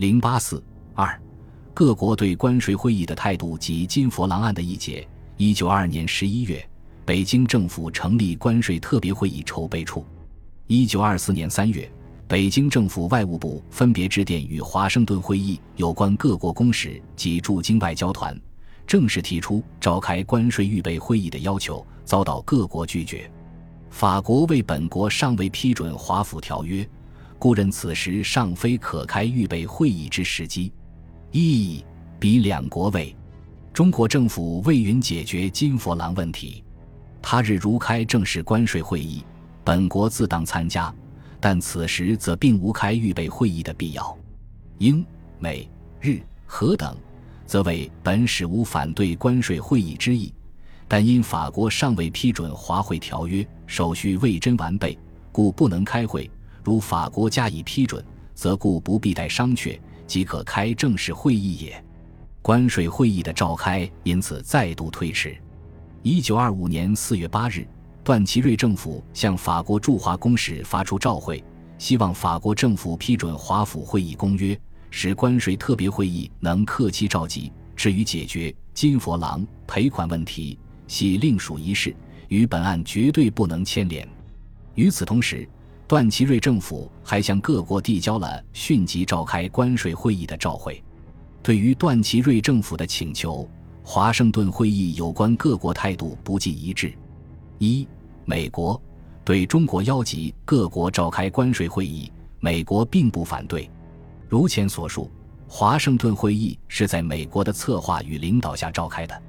零八四二，各国对关税会议的态度及金佛郎案的议解。一九二二年十一月，北京政府成立关税特别会议筹备处。一九二四年三月，北京政府外务部分别致电与华盛顿会议有关各国公使及驻京外交团，正式提出召开关税预备会议的要求，遭到各国拒绝。法国为本国尚未批准华府条约，故认此时尚非可开预备会议之时机。意义比两国为，中国政府未允解决金佛郎问题，他日如开正式关税会议，本国自当参加，但此时则并无开预备会议的必要。英、美、日、荷等，则为本使无反对关税会议之意。但因法国尚未批准华会条约，手续未臻完备，故不能开会。如法国加以批准，则故不必待商榷，即可开正式会议也。关税会议的召开因此再度推迟。一九二五年四月八日，段祺瑞政府向法国驻华公使发出照会，希望法国政府批准华府会议公约，使关税特别会议能克期召集。至于解决金佛郎赔款问题，系另属一事，与本案绝对不能牵连。与此同时，段祺瑞政府还向各国递交了迅即召开关税会议的照会。对于段祺瑞政府的请求，华盛顿会议有关各国态度不尽一致。一、美国对中国邀集各国召开关税会议，美国并不反对。如前所述，华盛顿会议是在美国的策划与领导下召开的。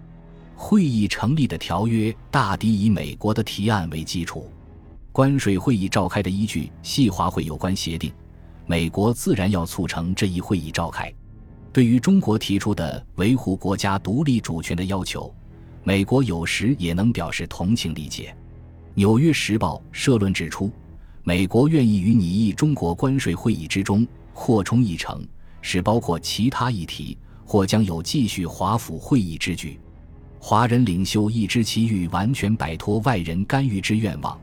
会议成立的条约大抵以美国的提案为基础，关税会议召开的依据系华会有关协定，美国自然要促成这一会议召开。对于中国提出的维护国家独立主权的要求，美国有时也能表示同情理解。《纽约时报》社论指出，美国愿意于拟议中国关税会议之中扩充议程，使包括其他议题，或将有继续华府会议之举。华人领袖一知其欲完全摆脱外人干预之愿望，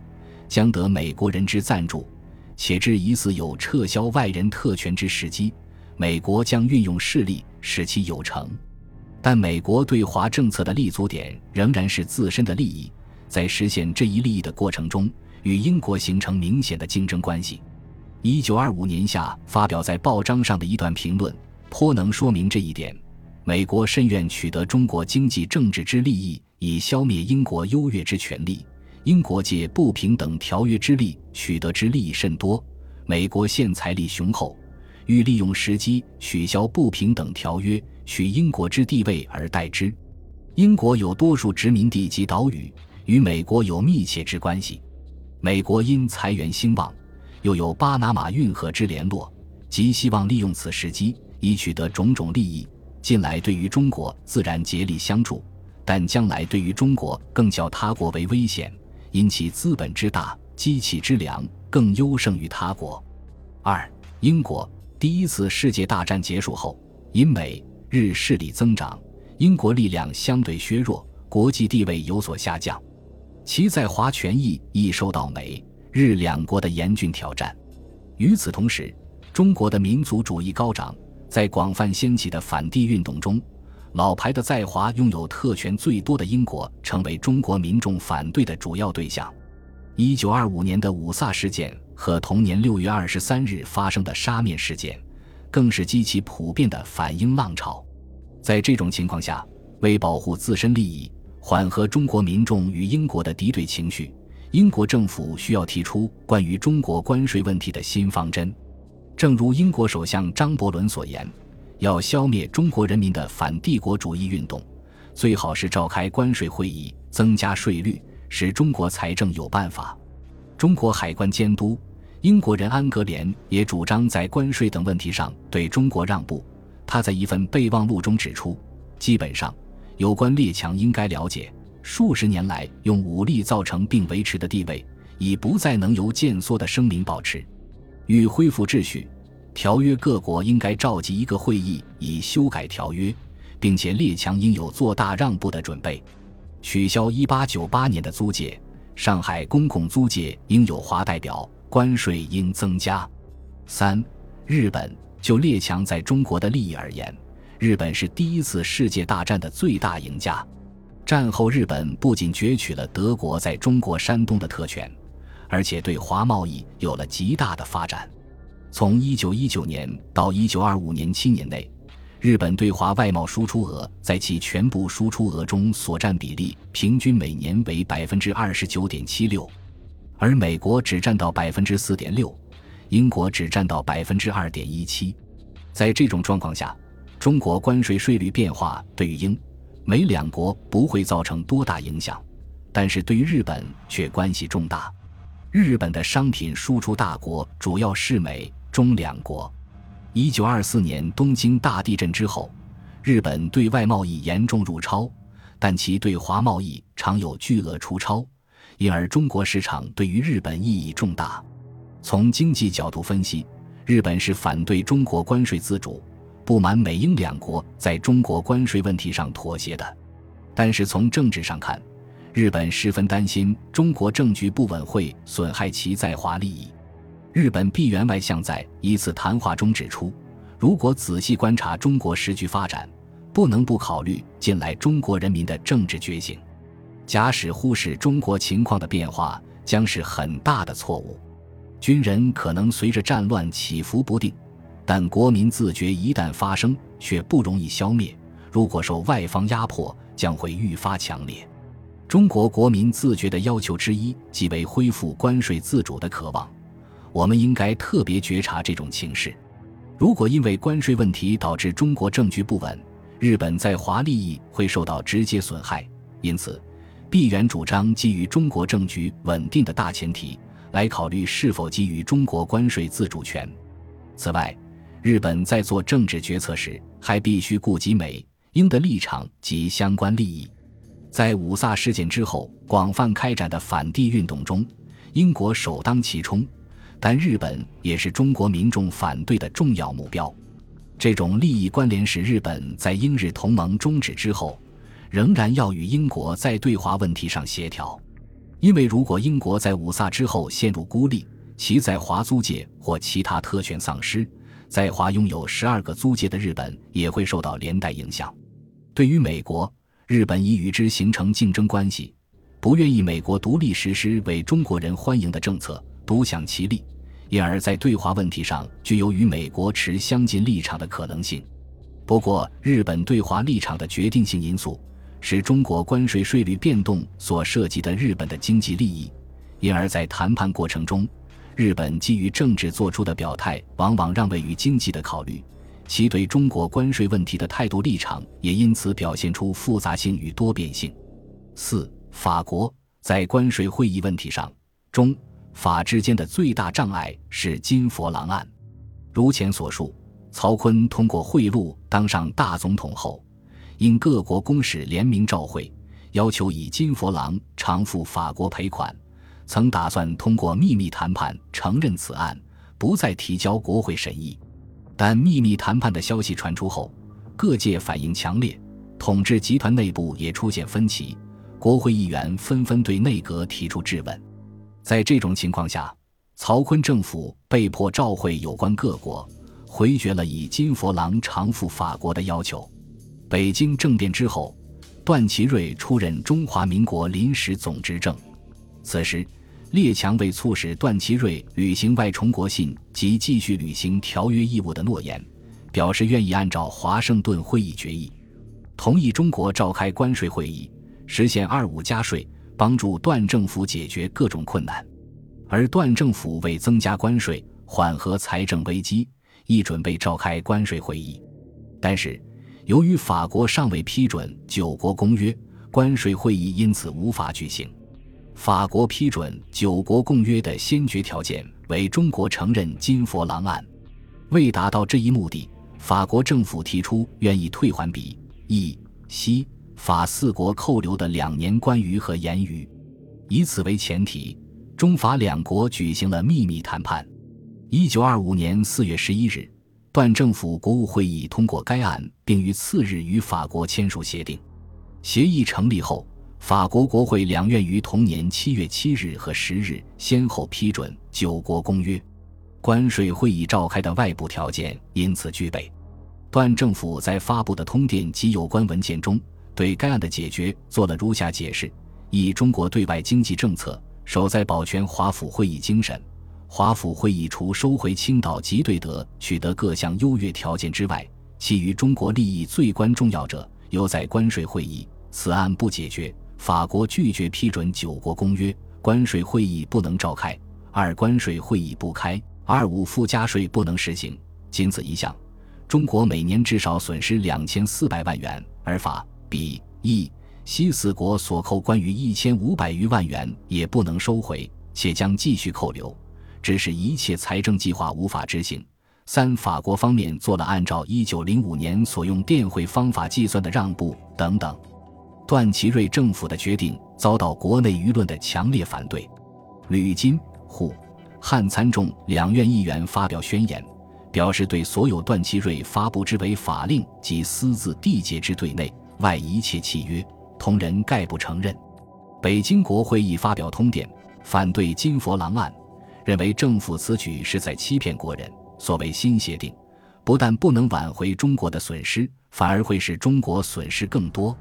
将得美国人之赞助，且知疑似有撤销外人特权之时机，美国将运用势力使其有成。但美国对华政策的立足点仍然是自身的利益，在实现这一利益的过程中，与英国形成明显的竞争关系。一九二五年夏发表在报章上的一段评论，颇能说明这一点。美国深愿取得中国经济政治之利益，以消灭英国优越之权利。英国借不平等条约之力取得之利益甚多，美国现财力雄厚，欲利用时机取消不平等条约，取英国之地位而代之。英国有多数殖民地及岛屿，与美国有密切之关系。美国因财源兴旺，又有巴拿马运河之联络，极希望利用此时机以取得种种利益。近来对于中国自然竭力相助，但将来对于中国更较他国为危险，因其资本之大、机器之良，更优胜于他国。二、英国第一次世界大战结束后，因美日势力增长，英国力量相对削弱，国际地位有所下降，其在华权益亦受到美日两国的严峻挑战。与此同时，中国的民族主义高涨。在广泛掀起的反帝运动中，老牌的在华拥有特权最多的英国成为中国民众反对的主要对象。一九二五年的五卅事件和同年六月二十三日发生的沙面事件，更是激起普遍的反英浪潮。在这种情况下，为保护自身利益，缓和中国民众与英国的敌对情绪，英国政府需要提出关于中国关税问题的新方针。正如英国首相张伯伦所言，要消灭中国人民的反帝国主义运动，最好是召开关税会议，增加税率，使中国财政有办法。中国海关监督英国人安格联也主张在关税等问题上对中国让步。他在一份备忘录中指出，基本上有关列强应该了解，数十年来用武力造成并维持的地位，已不再能由渐缩的声明保持。欲恢复秩序，条约各国应该召集一个会议以修改条约，并且列强应有做大让步的准备。取消一八九八年的租界，上海公共租界应有华代表，关税应增加。三、日本就列强在中国的利益而言，日本是第一次世界大战的最大赢家。战后，日本不仅攫取了德国在中国山东的特权，而且对华贸易有了极大的发展。从1919年到1925年七年内，日本对华外贸输出额在其全部输出额中所占比例平均每年为百分之二十九点七六，而美国只占到百分之四点六，英国只占到百分之二点一七。在这种状况下，中国关税税率变化对于英。美两国不会造成多大影响，但是对于日本却关系重大。日本的商品输出大国主要是美中两国。一九二四年东京大地震之后，日本对外贸易严重入超，但其对华贸易常有巨额出超，因而中国市场对于日本意义重大。从经济角度分析，日本是反对中国关税自主。不满美英两国在中国关税问题上妥协的，但是从政治上看，日本十分担心中国政局不稳会损害其在华利益。日本闭员外相在一次谈话中指出，如果仔细观察中国时局发展，不能不考虑近来中国人民的政治觉醒。假使忽视中国情况的变化，将是很大的错误。军人可能随着战乱起伏不定。但国民自觉一旦发生，却不容易消灭。如果受外方压迫，将会愈发强烈。中国国民自觉的要求之一，即为恢复关税自主的渴望。我们应该特别觉察这种情势。如果因为关税问题导致中国政局不稳，日本在华利益会受到直接损害。因此，毕原主张基于中国政局稳定的大前提来考虑是否给予中国关税自主权。此外，日本在做政治决策时，还必须顾及美英的立场及相关利益。在五卅事件之后广泛开展的反帝运动中，英国首当其冲，但日本也是中国民众反对的重要目标。这种利益关联使日本在英日同盟终止之后，仍然要与英国在对华问题上协调，因为如果英国在五卅之后陷入孤立，其在华租界或其他特权丧失。在华拥有十二个租界的日本也会受到连带影响。对于美国，日本已与之形成竞争关系，不愿意美国独立实施为中国人欢迎的政策，独享其利，因而，在对华问题上具有与美国持相近立场的可能性。不过，日本对华立场的决定性因素是中国关税税率变动所涉及的日本的经济利益，因而，在谈判过程中。日本基于政治做出的表态，往往让位于经济的考虑，其对中国关税问题的态度立场也因此表现出复杂性与多变性。四、法国在关税会议问题上，中法之间的最大障碍是金佛郎案。如前所述，曹锟通过贿赂当上大总统后，因各国公使联名召会，要求以金佛郎偿付法国赔款。曾打算通过秘密谈判承认此案，不再提交国会审议，但秘密谈判的消息传出后，各界反应强烈，统治集团内部也出现分歧，国会议员纷纷对内阁提出质问。在这种情况下，曹锟政府被迫召会有关各国，回绝了以金佛郎偿付法国的要求。北京政变之后，段祺瑞出任中华民国临时总执政，此时。列强为促使段祺瑞履行外崇国信及继续履行条约义务的诺言，表示愿意按照华盛顿会议决议，同意中国召开关税会议，实现二五加税，帮助段政府解决各种困难。而段政府为增加关税，缓和财政危机，亦准备召开关税会议。但是，由于法国尚未批准九国公约，关税会议因此无法举行。法国批准九国公约的先决条件为中国承认金佛郎案。为达到这一目的，法国政府提出愿意退还比、意、西、法四国扣留的两年关于和盐鱼。以此为前提，中法两国举行了秘密谈判。一九二五年四月十一日，段政府国务会议通过该案，并于次日与法国签署协定。协议成立后。法国国会两院于同年七月七日和十日先后批准九国公约。关税会议召开的外部条件因此具备。段政府在发布的通电及有关文件中，对该案的解决做了如下解释：一、中国对外经济政策守在保全华府会议精神。华府会议除收回青岛及对德取得各项优越条件之外，其余中国利益最关重要者，犹在关税会议。此案不解决，法国拒绝批准九国公约，关税会议不能召开。二、关税会议不开，二五附加税不能实行。仅此一项，中国每年至少损失两千四百万元，而法、比、意、西四国所扣关于一千五百余万元也不能收回，且将继续扣留。致使一切财政计划无法执行。三、法国方面做了按照一九零五年所用电汇方法计算的让步等等。段祺瑞政府的决定遭到国内舆论的强烈反对。吕金、沪、汉参众两院议员发表宣言，表示对所有段祺瑞发布之为法令及私自缔结之对内外一切契约，同人概不承认。北京国会议发表通电，反对金佛郎案。认为政府此举是在欺骗国人。所谓新协定，不但不能挽回中国的损失，反而会使中国损失更多。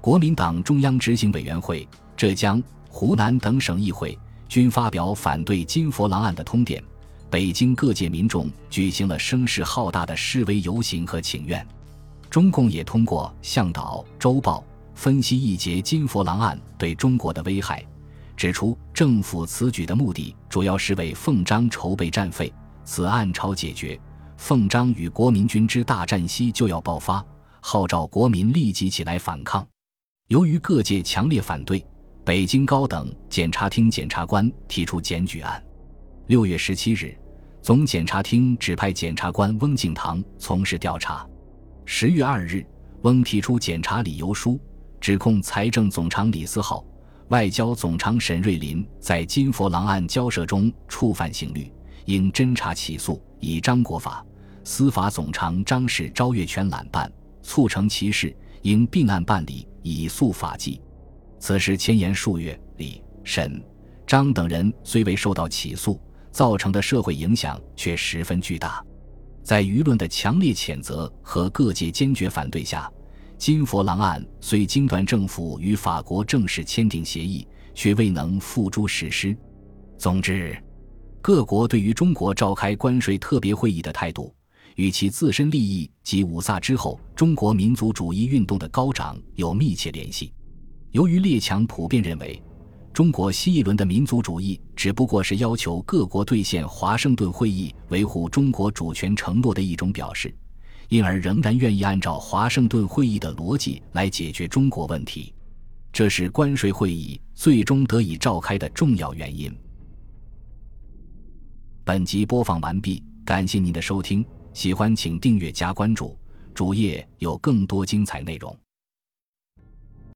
国民党中央执行委员会、浙江、湖南等省议会均发表反对金佛郎案的通电。北京各界民众举行了声势浩大的示威游行和请愿。中共也通过《向导》周报分析一节金佛郎案对中国的危害。指出，政府此举的目的主要是为奉章筹备战费。此案朝解决，奉章与国民军之大战息就要爆发，号召国民立即起来反抗。由于各界强烈反对，北京高等检察厅检察官提出检举案。六月十七日，总检察厅指派检察官翁敬堂从事调查。十月二日，翁提出检察理由书，指控财政总长李思浩。外交总长沈瑞林在金佛郎案交涉中触犯刑律，应侦查起诉，以张国法。司法总长张氏昭越权揽办，促成其事，应并案办理，以肃法纪。此时牵延数月，李、沈、张等人虽未受到起诉，造成的社会影响却十分巨大。在舆论的强烈谴责和各界坚决反对下。金佛郎案虽经段政府与法国正式签订协议，却未能付诸实施。总之，各国对于中国召开关税特别会议的态度，与其自身利益及五卅之后中国民族主义运动的高涨有密切联系。由于列强普遍认为，中国新一轮的民族主义只不过是要求各国兑现华盛顿会议维护中国主权承诺的一种表示。因而仍然愿意按照华盛顿会议的逻辑来解决中国问题，这是关税会议最终得以召开的重要原因。本集播放完毕，感谢您的收听，喜欢请订阅加关注，主页有更多精彩内容。